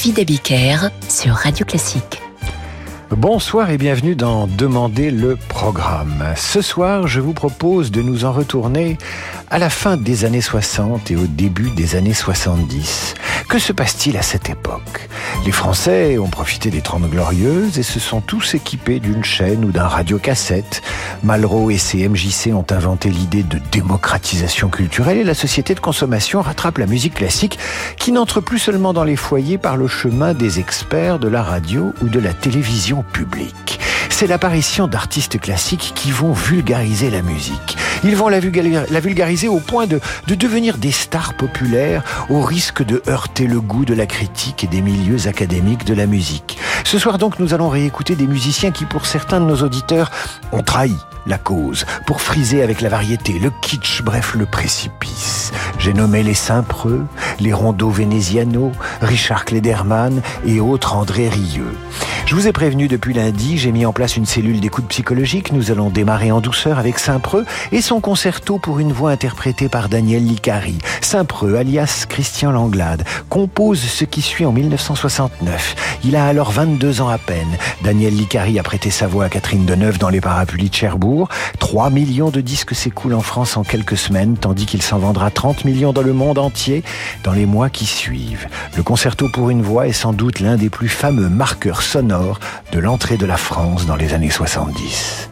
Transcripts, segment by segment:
David Abiker sur Radio Classique. Bonsoir et bienvenue dans Demander le programme. Ce soir, je vous propose de nous en retourner à la fin des années 60 et au début des années 70. Que se passe-t-il à cette époque? Les Français ont profité des Trente Glorieuses et se sont tous équipés d'une chaîne ou d'un radiocassette. Malraux et CMJC ont inventé l'idée de démocratisation culturelle et la société de consommation rattrape la musique classique qui n'entre plus seulement dans les foyers par le chemin des experts de la radio ou de la télévision publique. C'est l'apparition d'artistes classiques qui vont vulgariser la musique. Ils vont la, vulgariser au point de, de devenir des stars populaires au risque de heurter le goût de la critique et des milieux académiques de la musique. Ce soir donc, nous allons réécouter des musiciens qui, pour certains de nos auditeurs, ont trahi la cause, pour friser avec la variété, le kitsch, bref, le précipice. J'ai nommé les Saint-Preux, les Rondeaux Veneziano, Richard Klederman et autres André Rieu. Je vous ai prévenu depuis lundi, j'ai mis en place une cellule d'écoute psychologique. Nous allons démarrer en douceur avec Saint-Preux et son concerto pour une voix interprétée par Daniel Licari. Saint-Preux, alias Christian Langlade, compose ce qui suit en 1969. Il a alors 22 ans à peine. Daniel Licari a prêté sa voix à Catherine Deneuve dans les parapluies de Cherbourg. 3 millions de disques s'écoulent en France en quelques semaines, tandis qu'il s'en vendra 30 millions dans le monde entier dans les mois qui suivent. Le concerto pour une voix est sans doute l'un des plus fameux marqueurs sonores de l'entrée de la France dans les années 70.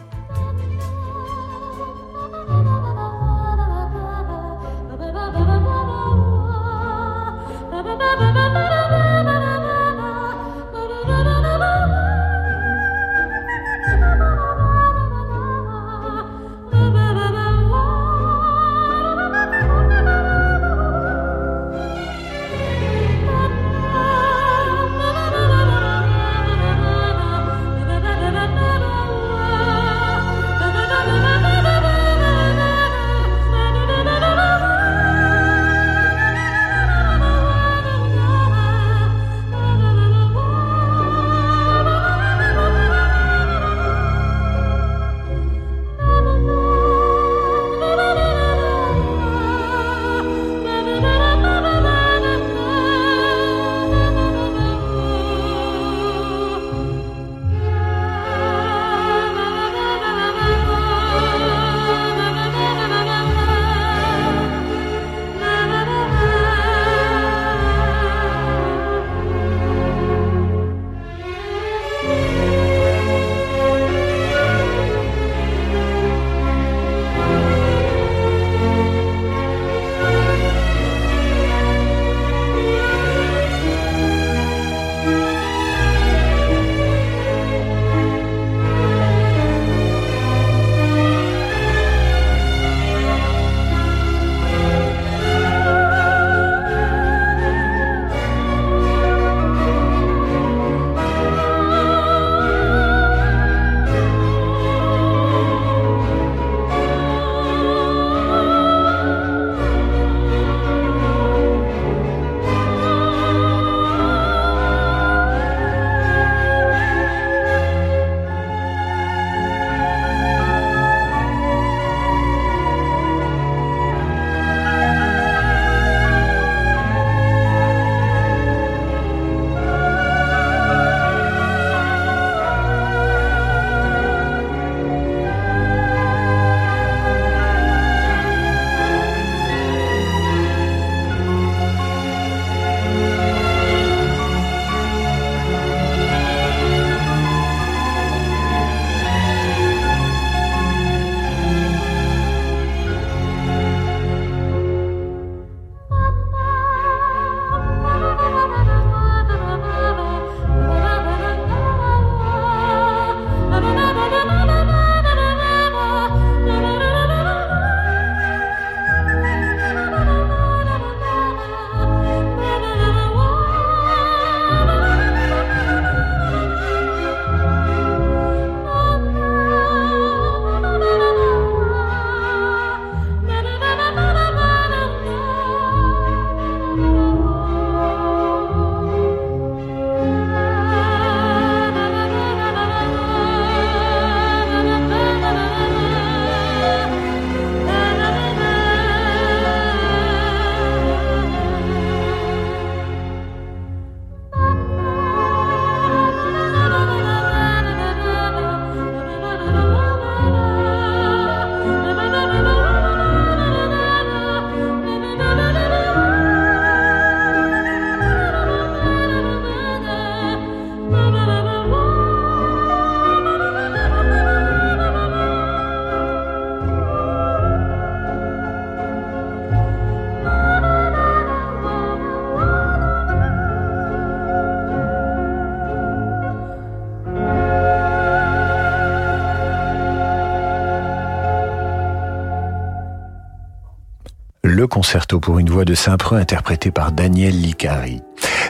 Concerto pour une voix de Saint-Preux interprété par Daniel Licari.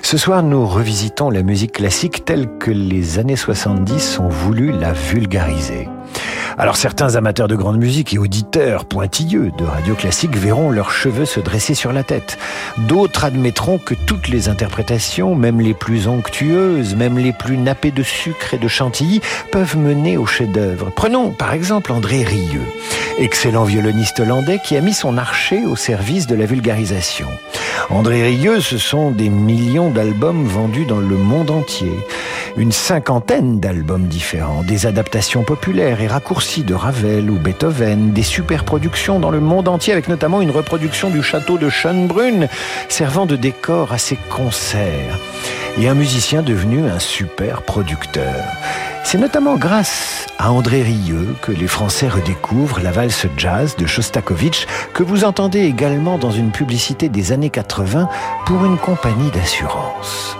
Ce soir, nous revisitons la musique classique telle que les années 70 ont voulu la vulgariser. Alors certains amateurs de grande musique et auditeurs pointilleux de radio classique verront leurs cheveux se dresser sur la tête. D'autres admettront que toutes les interprétations, même les plus onctueuses, même les plus nappées de sucre et de chantilly, peuvent mener au chef-d'œuvre. Prenons par exemple André Rieu, excellent violoniste hollandais qui a mis son archer au service de la vulgarisation. André Rieu, ce sont des millions d'albums vendus dans le monde entier, une cinquantaine d'albums différents, des adaptations populaires et raccourcis de Ravel ou Beethoven, des superproductions dans le monde entier, avec notamment une reproduction du château de Schönbrunn, servant de décor à ses concerts, et un musicien devenu un super producteur. C'est notamment grâce à André Rieu que les Français redécouvrent la valse jazz de Shostakovich, que vous entendez également dans une publicité des années 80 pour une compagnie d'assurance.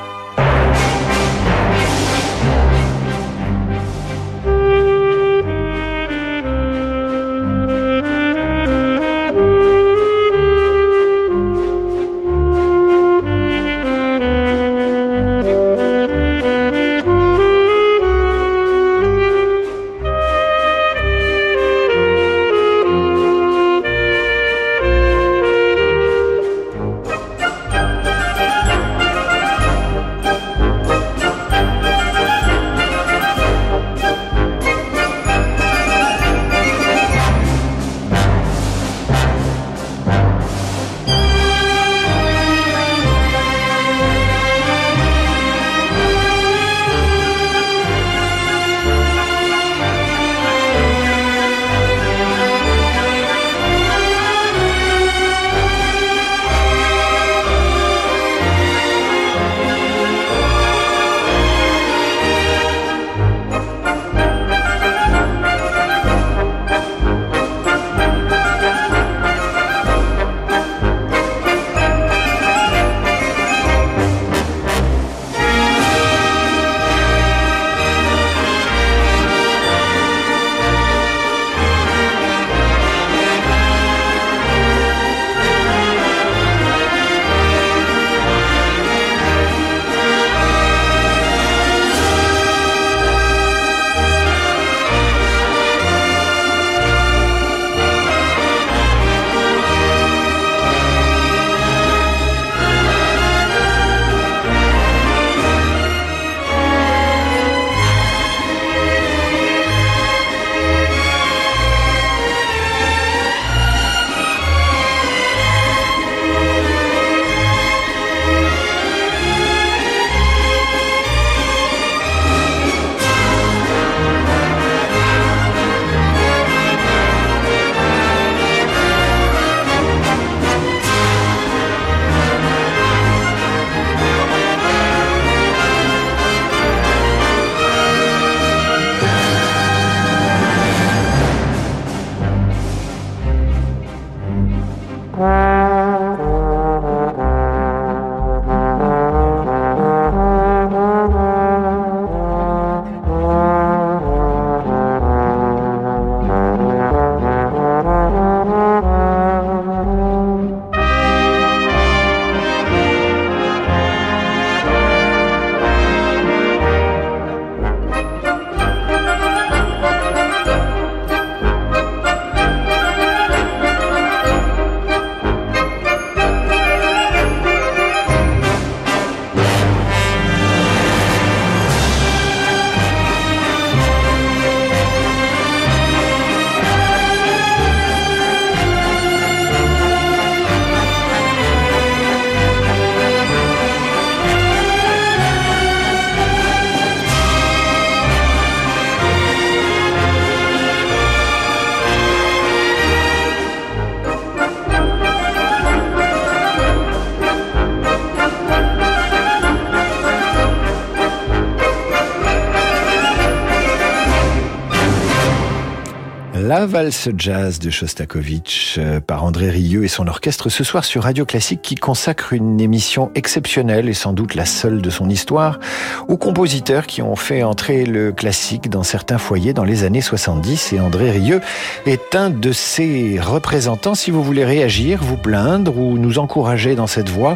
Valse jazz de Shostakovich euh, par André Rieu et son orchestre ce soir sur Radio Classique qui consacre une émission exceptionnelle et sans doute la seule de son histoire aux compositeurs qui ont fait entrer le classique dans certains foyers dans les années 70 et André Rieu est un de ses représentants. Si vous voulez réagir, vous plaindre ou nous encourager dans cette voie,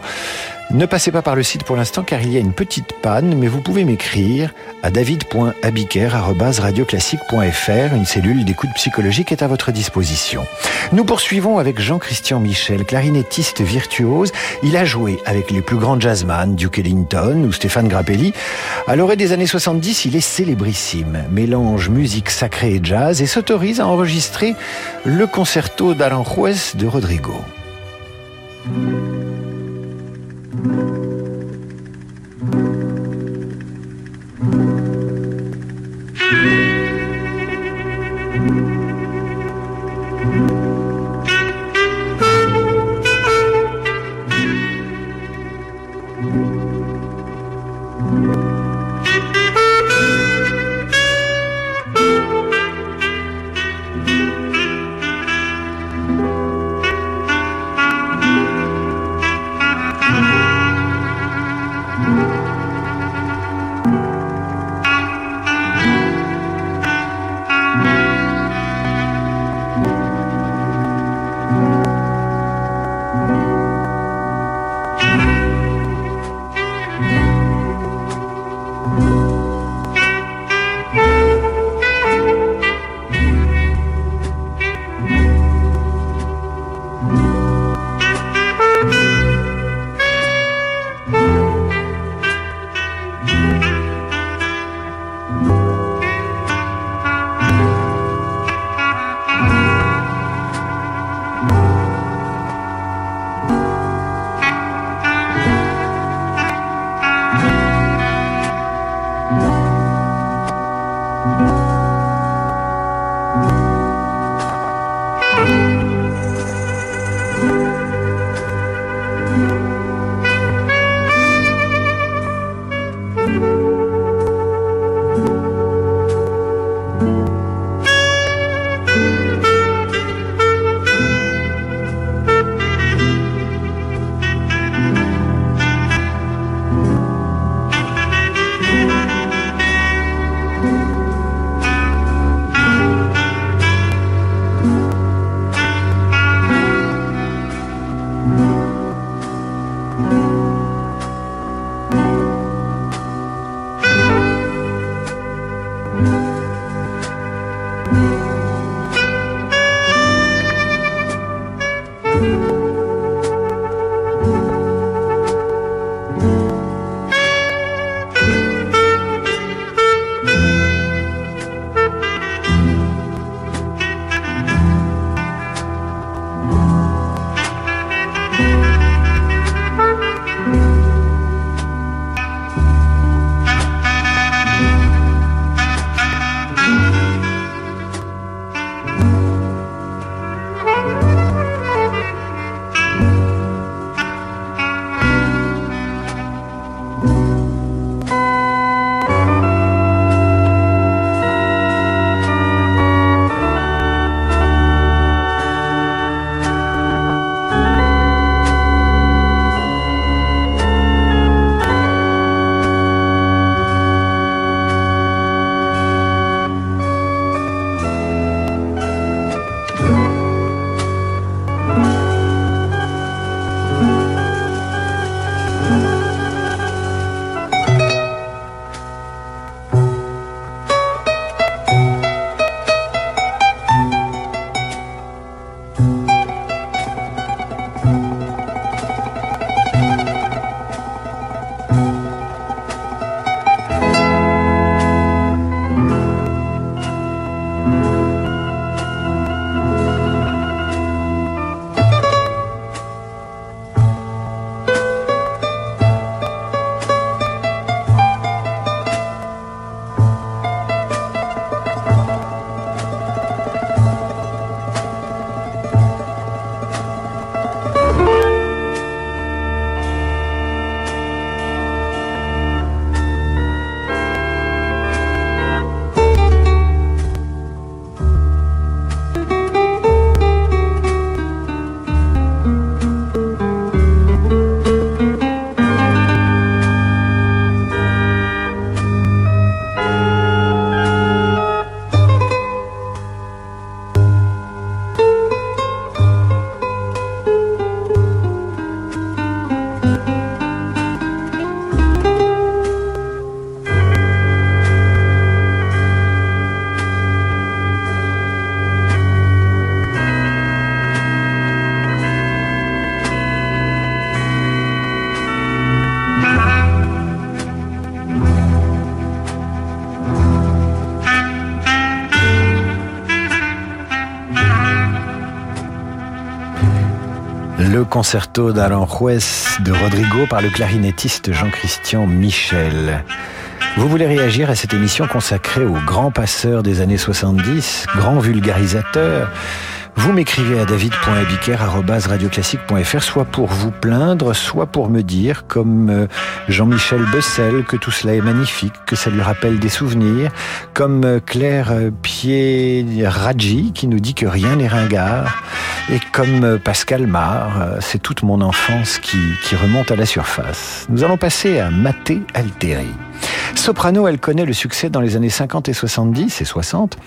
ne passez pas par le site pour l'instant car il y a une petite panne, mais vous pouvez m'écrire à david.abiker.radioclassique.fr. Une cellule d'écoute psychologique est à votre disposition. Nous poursuivons avec Jean-Christian Michel, clarinettiste virtuose. Il a joué avec les plus grands jazzman, Duke Ellington ou Stéphane Grappelli. À l'orée des années 70, il est célébrissime, mélange musique sacrée et jazz et s'autorise à enregistrer le concerto d'Aranjuez de Rodrigo. Ah! Concerto d'Aranjuez de Rodrigo par le clarinettiste Jean-Christian Michel. Vous voulez réagir à cette émission consacrée aux grands passeurs des années 70, grands vulgarisateurs vous m'écrivez à david.abiker.radioclassique.fr soit pour vous plaindre, soit pour me dire, comme euh, Jean-Michel Bessel, que tout cela est magnifique, que ça lui rappelle des souvenirs, comme euh, Claire euh, Pierre-Radji qui nous dit que rien n'est ringard, et comme Pascal Mar, c'est toute mon enfance qui, qui remonte à la surface. Nous allons passer à Maté Alteri. Soprano, elle connaît le succès dans les années 50 et 70 et 60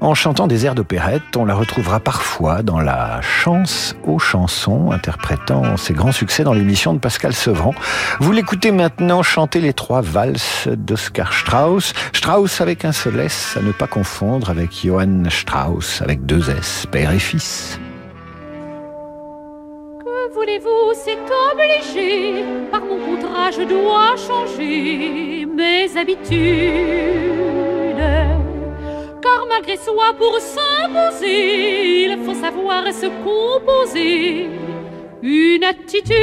en chantant des airs d'opérette. On la retrouvera parfois dans la chance aux chansons, interprétant ses grands succès dans l'émission de Pascal Sevran. Vous l'écoutez maintenant chanter les trois valses d'Oscar Strauss. Strauss avec un seul S, à ne pas confondre avec Johann Strauss avec deux S, père et fils voulez-vous, c'est obligé. Par mon contrat, je dois changer mes habitudes. Car malgré soi, pour s'imposer, il faut savoir se composer une attitude.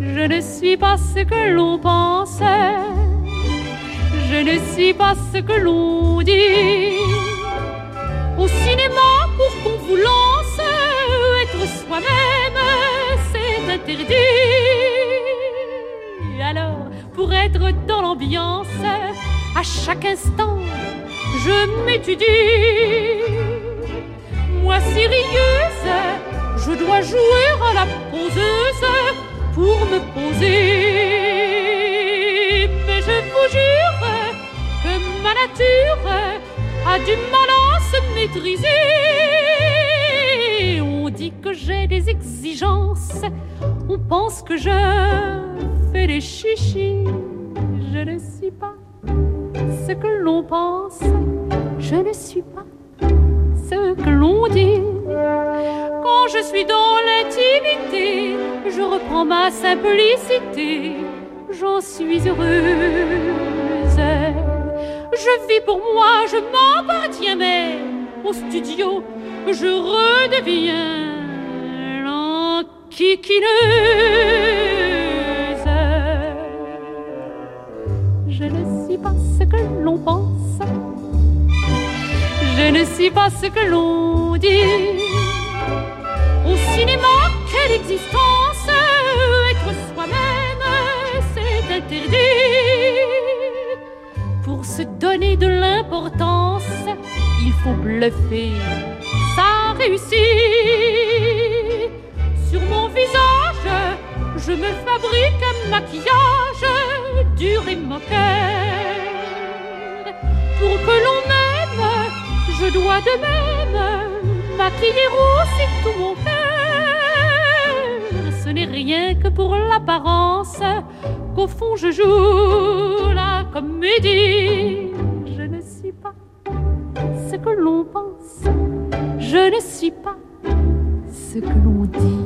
Je ne suis pas ce que l'on pense, je ne suis pas ce que l'on dit au cinéma pour qu'on vous lance. Être soi-même, c'est interdit. Alors, pour être dans l'ambiance, à chaque instant, je m'étudie. Moi, sérieuse, je dois jouer à la poseuse pour me poser. Mais je vous jure que ma nature a du mal à se maîtriser. On dit que j'ai des exigences, on pense que je fais des chichis. Je ne suis pas ce que l'on pense, je ne suis pas ce que l'on dit. Quand je suis dans l'intimité, je reprends ma simplicité, j'en suis heureuse. Je vis pour moi, je m'appartiens, mais au studio, je redeviens l'enquiquineuse. Je ne suis pas ce que l'on pense, je ne suis pas ce que l'on dit. Au cinéma, quelle existence, être soi-même, c'est interdit de l'importance, il faut bluffer, ça réussit. Sur mon visage, je me fabrique un maquillage dur et moqueur. Pour que l'on m'aime, je dois de même maquiller aussi tout mon cœur. Ce n'est rien que pour l'apparence qu'au fond je joue la comédie. Ce que l'on pense, je ne suis pas ce que l'on dit.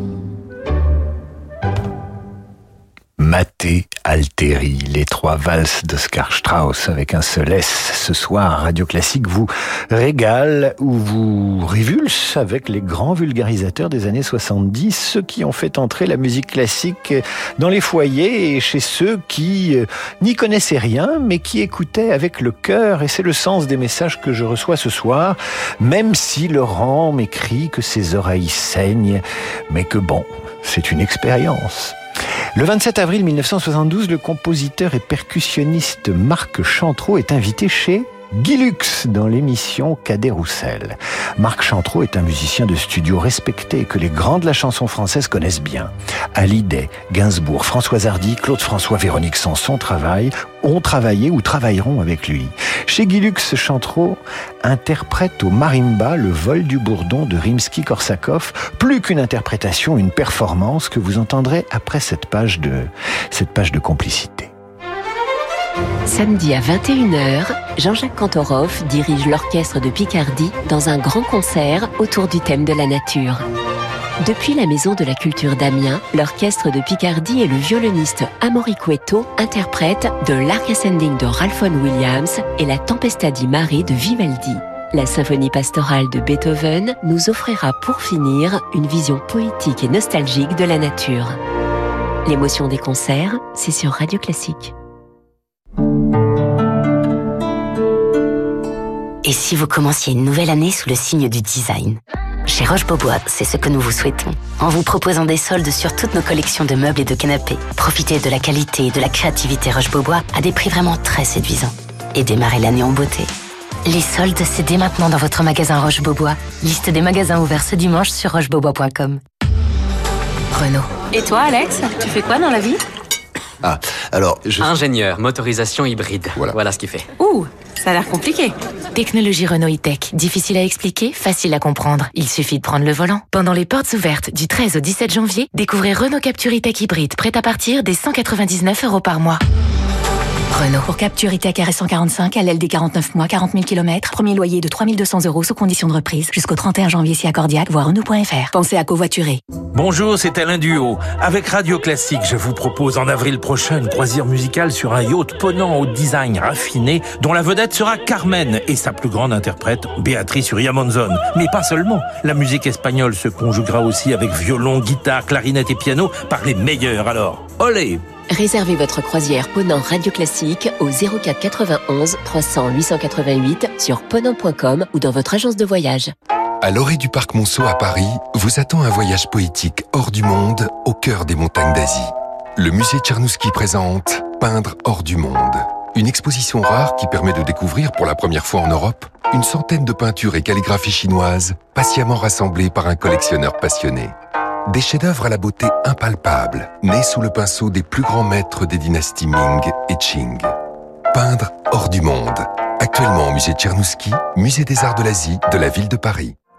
Maté Alteri, les trois valses d'Oscar Strauss avec un seul S. Ce soir, Radio Classique vous régale ou vous révulse avec les grands vulgarisateurs des années 70, ceux qui ont fait entrer la musique classique dans les foyers et chez ceux qui euh, n'y connaissaient rien, mais qui écoutaient avec le cœur. Et c'est le sens des messages que je reçois ce soir, même si Laurent m'écrit que ses oreilles saignent, mais que bon, c'est une expérience. Le 27 avril 1972, le compositeur et percussionniste Marc Chantreau est invité chez Guy dans l'émission Cadet Roussel. Marc Chantreau est un musicien de studio respecté que les grands de la chanson française connaissent bien. Hallyday, Gainsbourg, François Hardy, Claude François, Véronique Sanson travaillent, ont travaillé ou travailleront avec lui. Chez Guy Chantreau interprète au marimba le vol du bourdon de Rimsky-Korsakov, plus qu'une interprétation, une performance que vous entendrez après cette page de, cette page de complicité. Samedi à 21h, Jean-Jacques Kantorov dirige l'orchestre de Picardie dans un grand concert autour du thème de la nature. Depuis la Maison de la Culture d'Amiens, l'orchestre de Picardie et le violoniste Amaury Cueto interprètent de l'Arc Ascending de Ralphon Williams et la Tempesta di Mare de Vivaldi. La symphonie pastorale de Beethoven nous offrira pour finir une vision poétique et nostalgique de la nature. L'émotion des concerts, c'est sur Radio Classique. Et si vous commenciez une nouvelle année sous le signe du design Chez Roche-Beaubois, c'est ce que nous vous souhaitons. En vous proposant des soldes sur toutes nos collections de meubles et de canapés, profitez de la qualité et de la créativité Roche-Beaubois à des prix vraiment très séduisants. Et démarrez l'année en beauté. Les soldes, c'est dès maintenant dans votre magasin Roche-Beaubois. Liste des magasins ouverts ce dimanche sur rochebeaubois.com. Renault. Et toi, Alex Tu fais quoi dans la vie? Ah, alors, je... Ingénieur, motorisation hybride. Voilà. Voilà ce qu'il fait. Ouh, ça a l'air compliqué. Technologie Renault e-Tech. Difficile à expliquer, facile à comprendre. Il suffit de prendre le volant. Pendant les portes ouvertes du 13 au 17 janvier, découvrez Renault Capture e-Tech hybride, prêt à partir des 199 euros par mois. Renault. Pour Capture e-Tech RS145, à l'aile des 49 mois, 40 000 km, premier loyer de 3200 euros sous condition de reprise, jusqu'au 31 janvier si accordiaque, voire Renault.fr. Pensez à covoiturer. Bonjour, c'est Alain Duo. Avec Radio Classique, je vous propose en avril prochain une croisière musicale sur un yacht ponant au design raffiné, dont la vedette sera Carmen et sa plus grande interprète, Béatrice Uria Monzon. Mais pas seulement. La musique espagnole se conjuguera aussi avec violon, guitare, clarinette et piano par les meilleurs. Alors, olé Réservez votre croisière Ponant Radio Classique au 04 91 300 888 sur ponant.com ou dans votre agence de voyage. À l'orée du parc Monceau à Paris, vous attend un voyage poétique hors du monde, au cœur des montagnes d'Asie. Le musée Tchernouski présente Peindre hors du monde. Une exposition rare qui permet de découvrir pour la première fois en Europe une centaine de peintures et calligraphies chinoises patiemment rassemblées par un collectionneur passionné. Des chefs-d'œuvre à la beauté impalpable, nés sous le pinceau des plus grands maîtres des dynasties Ming et Qing. Peindre hors du monde. Actuellement au musée Tchernouski, musée des arts de l'Asie de la ville de Paris.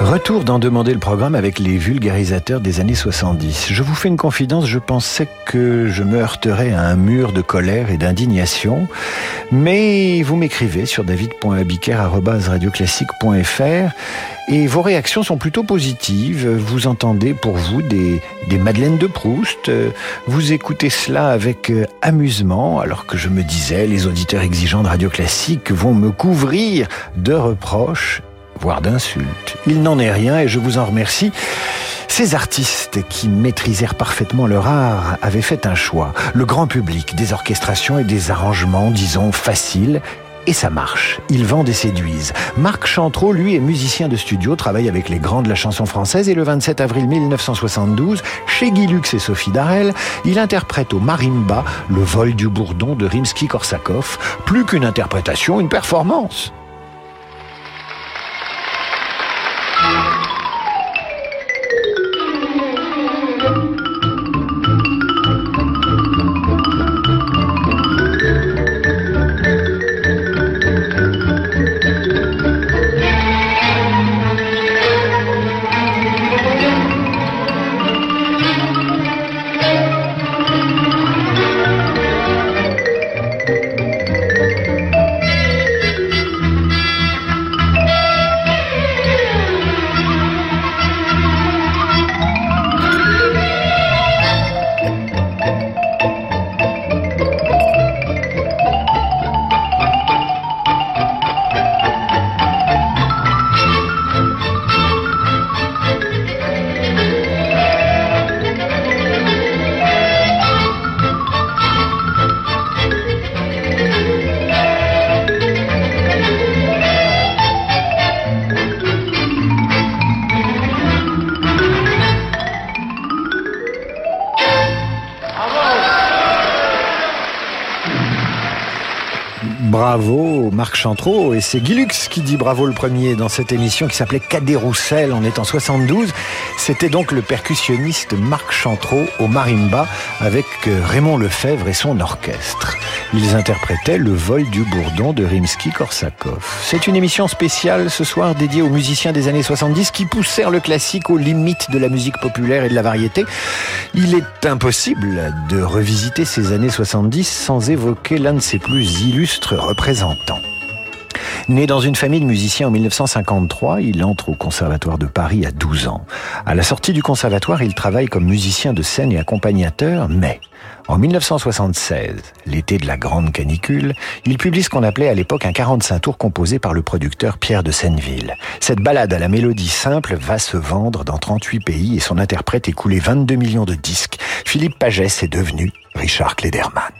Retour d'en demander le programme avec les vulgarisateurs des années 70. Je vous fais une confidence, je pensais que je me heurterais à un mur de colère et d'indignation, mais vous m'écrivez sur david.abiker.radioclassique.fr et vos réactions sont plutôt positives. Vous entendez pour vous des, des Madeleines de Proust. Vous écoutez cela avec amusement, alors que je me disais, les auditeurs exigeants de Radio Classique vont me couvrir de reproches voire d'insultes. Il n'en est rien et je vous en remercie. Ces artistes qui maîtrisèrent parfaitement leur art avaient fait un choix. Le grand public, des orchestrations et des arrangements, disons, faciles. Et ça marche. Ils vendent et séduisent. Marc Chantreau, lui, est musicien de studio, travaille avec les grands de la chanson française et le 27 avril 1972, chez Guy Lux et Sophie Darel, il interprète au marimba le vol du bourdon de Rimsky-Korsakov. Plus qu'une interprétation, une performance. Chantreau et c'est Guy Lux qui dit bravo le premier dans cette émission qui s'appelait Cadet Roussel, on est en 72. C'était donc le percussionniste Marc Chantreau au marimba avec euh, Raymond Lefebvre et son orchestre. Ils interprétaient le vol du bourdon de Rimsky-Korsakov. C'est une émission spéciale ce soir dédiée aux musiciens des années 70 qui poussèrent le classique aux limites de la musique populaire et de la variété. Il est impossible de revisiter ces années 70 sans évoquer l'un de ses plus illustres représentants. Né dans une famille de musiciens en 1953, il entre au Conservatoire de Paris à 12 ans. À la sortie du conservatoire, il travaille comme musicien de scène et accompagnateur, mais en 1976, l'été de la grande canicule, il publie ce qu'on appelait à l'époque un 45 tours composé par le producteur Pierre de Senneville. Cette balade à la mélodie simple va se vendre dans 38 pays et son interprète écoulé 22 millions de disques. Philippe Pagès est devenu Richard Klederman.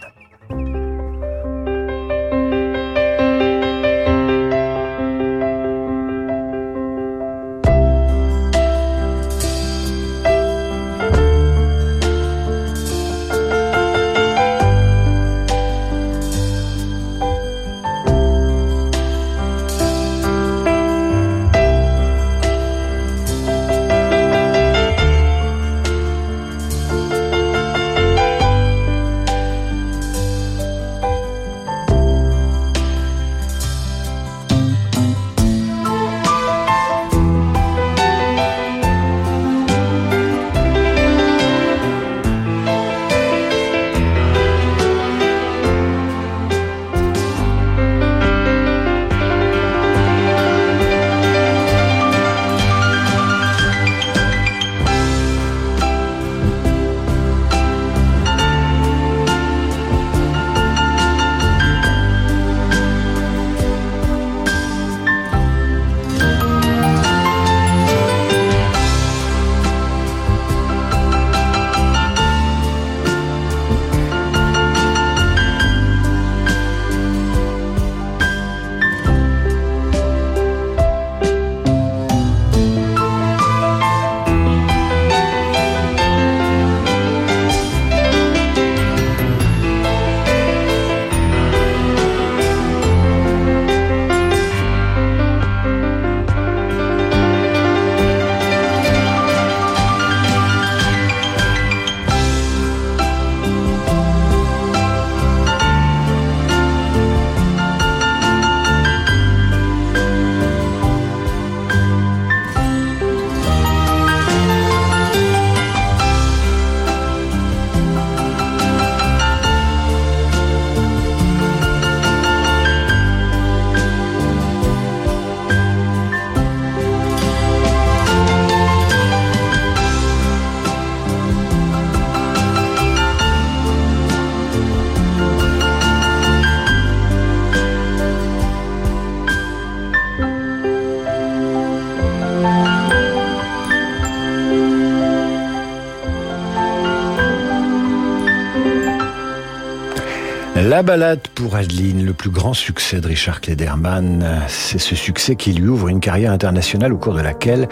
La balade pour Adeline, le plus grand succès de Richard Klederman, c'est ce succès qui lui ouvre une carrière internationale au cours de laquelle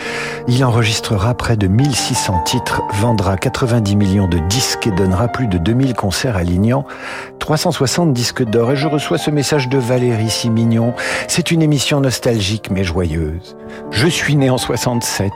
il enregistrera près de 1600 titres, vendra 90 millions de disques et donnera plus de 2000 concerts alignant 360 disques d'or. Et je reçois ce message de Valérie si mignon. C'est une émission nostalgique mais joyeuse. Je suis né en 67.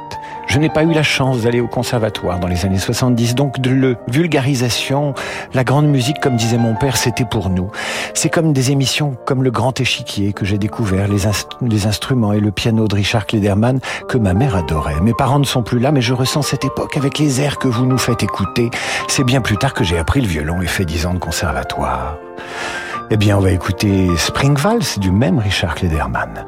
Je n'ai pas eu la chance d'aller au conservatoire dans les années 70, donc de le vulgarisation, la grande musique, comme disait mon père, c'était pour nous. C'est comme des émissions comme Le Grand Échiquier que j'ai découvert, les, instruments et le piano de Richard Klederman que ma mère adorait. Mes parents ne sont plus là, mais je ressens cette époque avec les airs que vous nous faites écouter. C'est bien plus tard que j'ai appris le violon et fait dix ans de conservatoire. Eh bien, on va écouter Spring Vals du même Richard Klederman.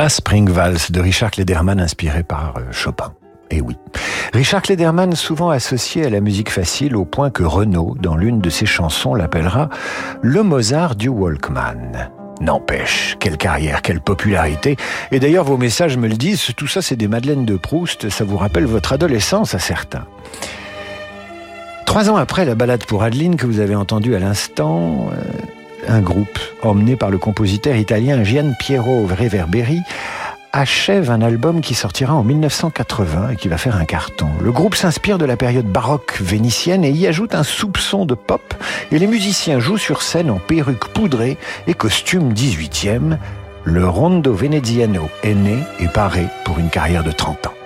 La Spring Vals de Richard Klederman inspiré par euh, Chopin. Eh oui. Richard Klederman, souvent associé à la musique facile au point que Renaud, dans l'une de ses chansons, l'appellera le Mozart du Walkman. N'empêche, quelle carrière, quelle popularité. Et d'ailleurs, vos messages me le disent, tout ça c'est des Madeleines de Proust, ça vous rappelle votre adolescence à certains. Trois ans après la balade pour Adeline que vous avez entendue à l'instant, euh, un groupe emmené par le compositeur italien Gian Piero Reverberi achève un album qui sortira en 1980 et qui va faire un carton. Le groupe s'inspire de la période baroque vénitienne et y ajoute un soupçon de pop et les musiciens jouent sur scène en perruque poudrée et costume 18e. Le Rondo Veneziano est né et paré pour une carrière de 30 ans.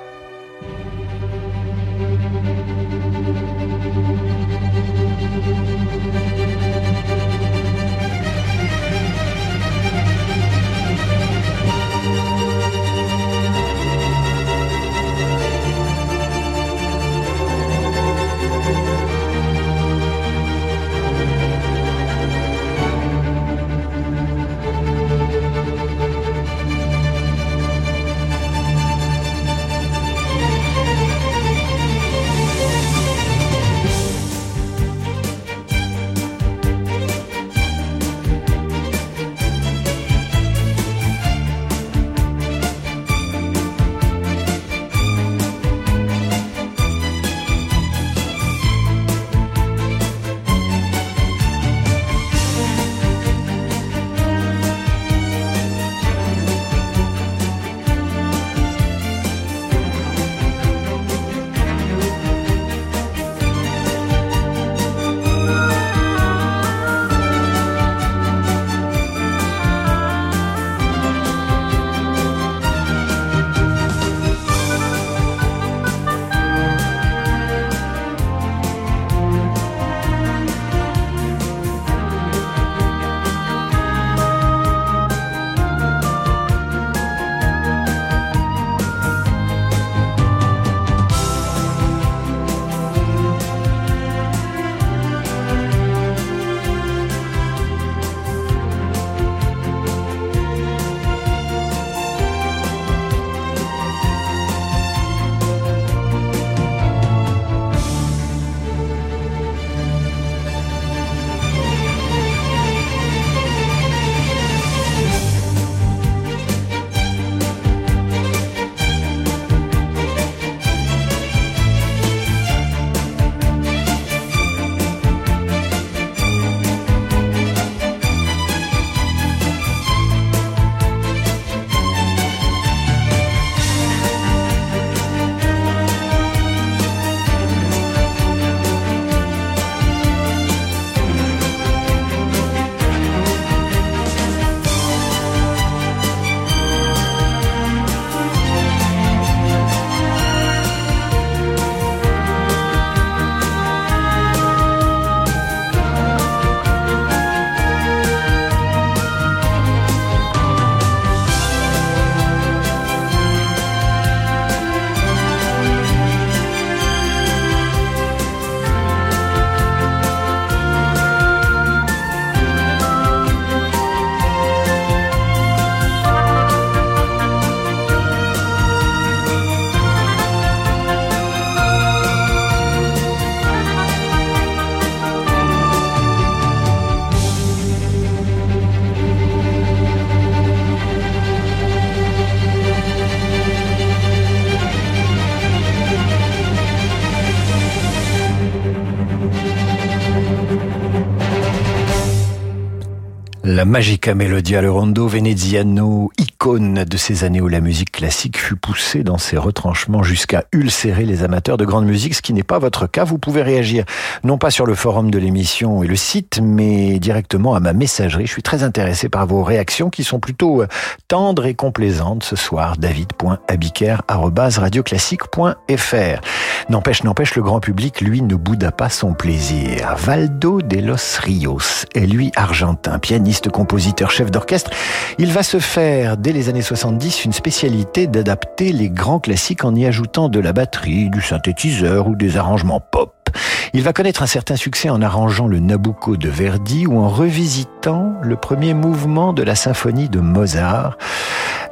Magica Melodia, le rondo veneziano, icône de ces années où la musique classique fut poussée dans ses retranchements jusqu'à ulcérer les amateurs de grande musique, ce qui n'est pas votre cas. Vous pouvez réagir non pas sur le forum de l'émission et le site, mais directement à ma messagerie. Je suis très intéressé par vos réactions qui sont plutôt euh, tendres et complaisantes ce soir. david.abiker.radioclassique.fr N'empêche, n'empêche, le grand public, lui, ne bouda pas son plaisir. Valdo de los Rios est lui argentin, pianiste, compositeur, chef d'orchestre. Il va se faire, dès les années 70, une spécialité d'adapter les grands classiques en y ajoutant de la batterie, du synthétiseur ou des arrangements pop. Il va connaître un certain succès en arrangeant le Nabucco de Verdi ou en revisitant le premier mouvement de la symphonie de Mozart.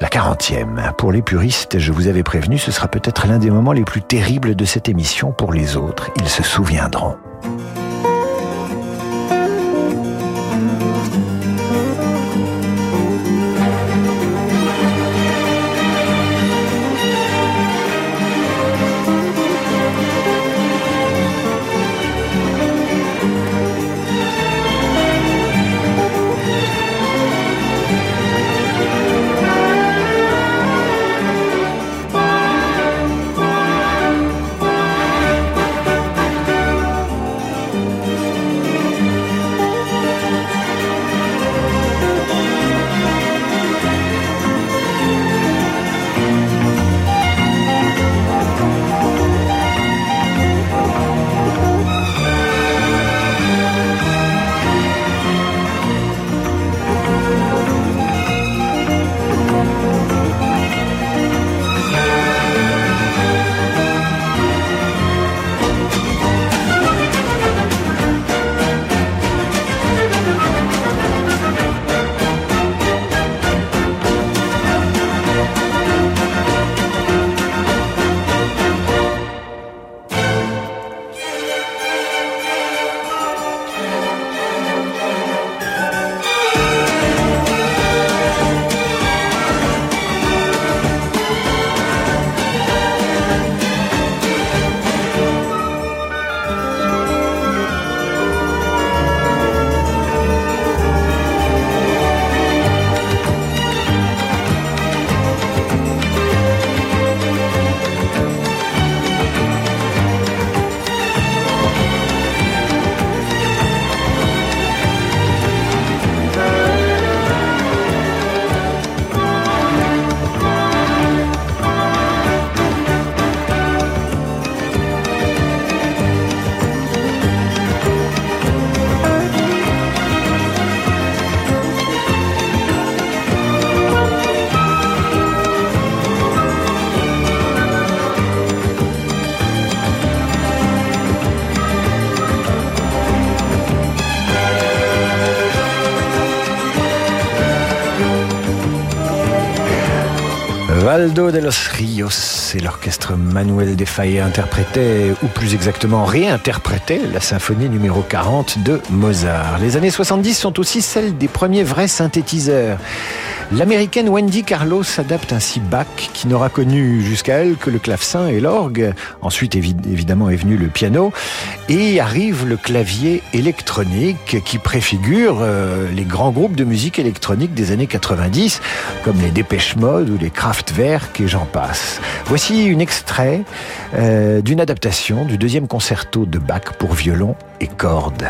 la 40e. Pour les puristes, je vous avais prévenu, ce sera peut-être l'un des moments les plus terribles de cette émission. Pour les autres, ils se souviendront. Valdo de los Rios et l'orchestre Manuel de Faye interprétaient, ou plus exactement réinterprétaient, la symphonie numéro 40 de Mozart. Les années 70 sont aussi celles des premiers vrais synthétiseurs. L'américaine Wendy Carlos adapte ainsi Bach, qui n'aura connu jusqu'à elle que le clavecin et l'orgue. Ensuite, évidemment, est venu le piano. Et arrive le clavier électronique qui préfigure euh, les grands groupes de musique électronique des années 90, comme les Dépêche Mode ou les Kraftwerk et j'en passe. Voici un extrait euh, d'une adaptation du deuxième concerto de Bach pour violon et cordes.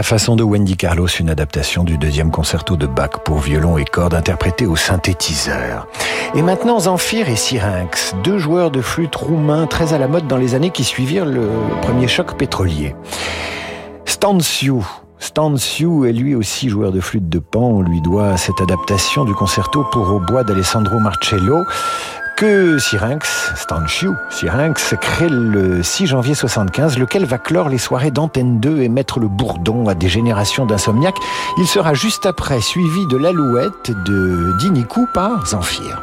La façon de Wendy Carlos, une adaptation du deuxième concerto de Bach pour violon et cordes interprété au synthétiseur. Et maintenant Zamfir et Syrinx, deux joueurs de flûte roumains très à la mode dans les années qui suivirent le premier choc pétrolier. Stanciu, Stanciu est lui aussi joueur de flûte de pan. On lui doit cette adaptation du concerto pour au bois d'Alessandro Marcello que Syrinx, Stanchiu, Syrinx crée le 6 janvier 75, lequel va clore les soirées d'Antenne 2 et mettre le bourdon à des générations d'insomniaques. Il sera juste après suivi de l'Alouette de Dinikou par Zamfir.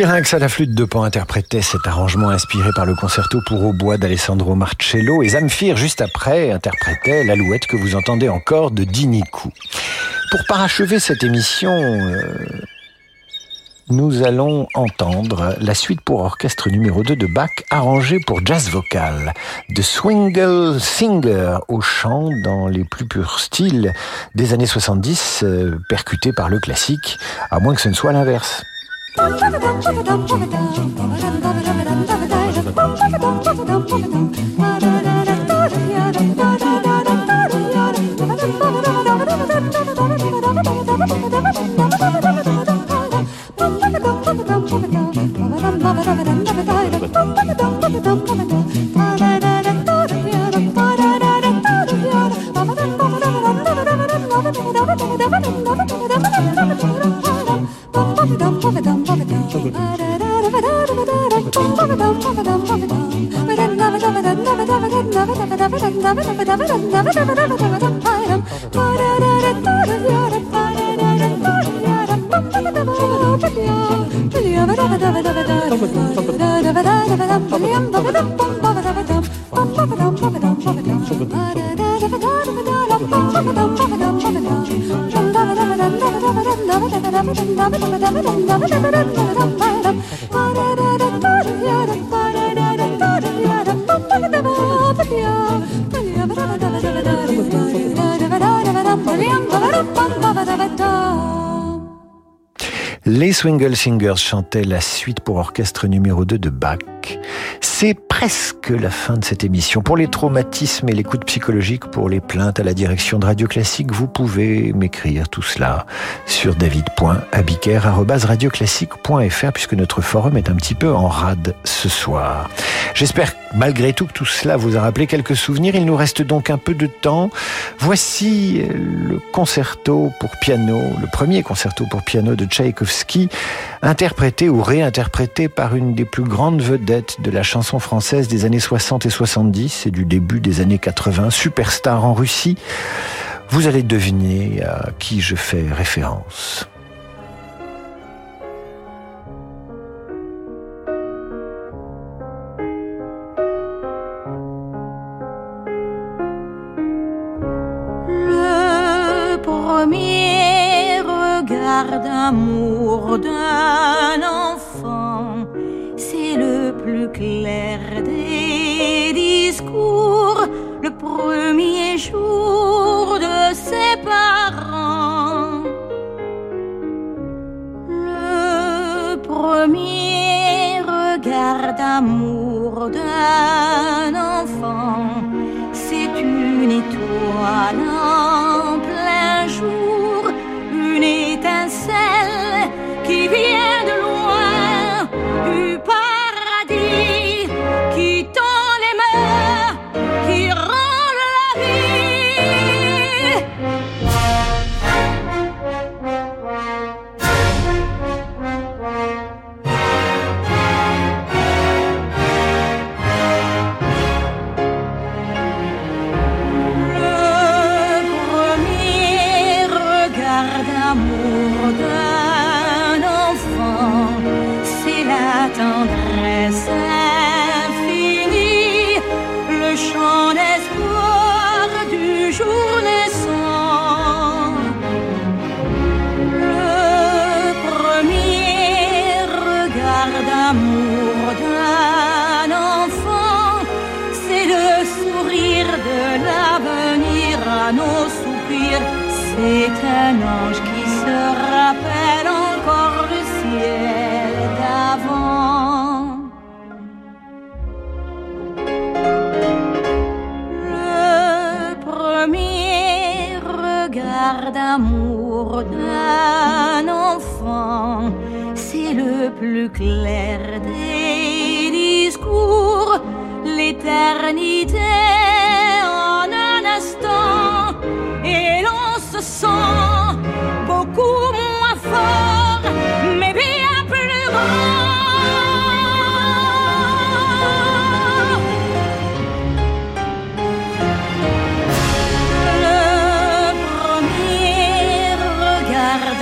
Syrinx à la flûte de pan interprétait cet arrangement inspiré par le concerto pour au bois d'Alessandro Marcello et Zamfir juste après interprétait l'alouette que vous entendez encore de Dinikou. Pour parachever cette émission, euh, nous allons entendre la suite pour orchestre numéro 2 de Bach arrangée pour jazz vocal de Swingle Singer au chant dans les plus purs styles des années 70 euh, percuté par le classique, à moins que ce ne soit l'inverse. Chugga-dum, chugga-dum, chugga-dum Chugga-dum, chugga-dum, chugga-dum Chugga-dum, chugga-dum, chugga-dum Dum dum dum dum dum Les Swingle Singers chantaient la suite pour orchestre numéro 2 de Bach. C'est presque la fin de cette émission. Pour les traumatismes et l'écoute psychologique, pour les plaintes à la direction de Radio Classique, vous pouvez m'écrire tout cela sur david.abiker.radioclassique.fr puisque notre forum est un petit peu en rade ce soir. J'espère malgré tout que tout cela vous a rappelé quelques souvenirs. Il nous reste donc un peu de temps. Voici le concerto pour piano, le premier concerto pour piano de Tchaïkovski, interprété ou réinterprété par une des plus grandes vedettes de la chanson française des années 60 et 70 et du début des années 80, superstar en Russie. Vous allez deviner à qui je fais référence. D'amour d'un enfant, c'est le plus clair des discours, le premier jour de ses parents. Le premier regard d'amour d'un enfant, c'est une étoile en plein jour,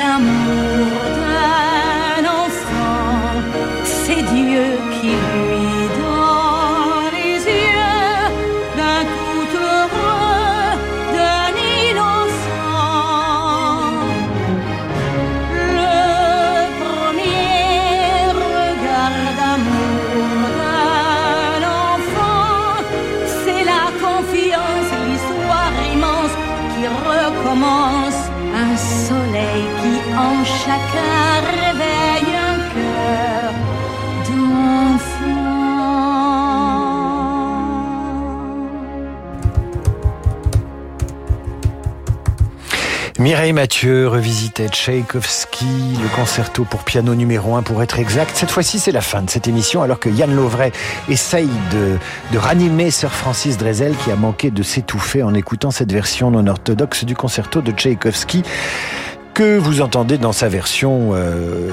d'amour d'un enfant, c'est Dieu qui lui Mireille Mathieu revisitait Tchaïkovski, le concerto pour piano numéro 1 pour être exact. Cette fois-ci, c'est la fin de cette émission alors que Yann Lovray essaye de, de ranimer Sir Francis Drezel qui a manqué de s'étouffer en écoutant cette version non orthodoxe du concerto de Tchaïkovski que vous entendez dans sa version euh,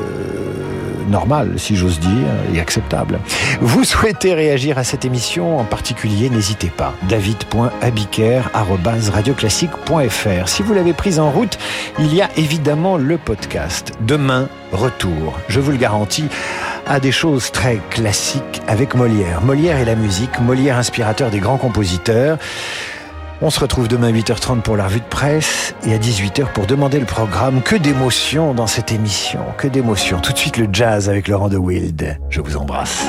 normale, si j'ose dire, et acceptable. Vous souhaitez réagir à cette émission en particulier, n'hésitez pas. david.abiker.radioclassique.fr Si vous l'avez prise en route, il y a évidemment le podcast. Demain, retour, je vous le garantis, à des choses très classiques avec Molière. Molière et la musique, Molière inspirateur des grands compositeurs. On se retrouve demain à 8h30 pour la revue de presse et à 18h pour demander le programme. Que d'émotions dans cette émission, que d'émotions. Tout de suite le jazz avec Laurent de Wild. Je vous embrasse.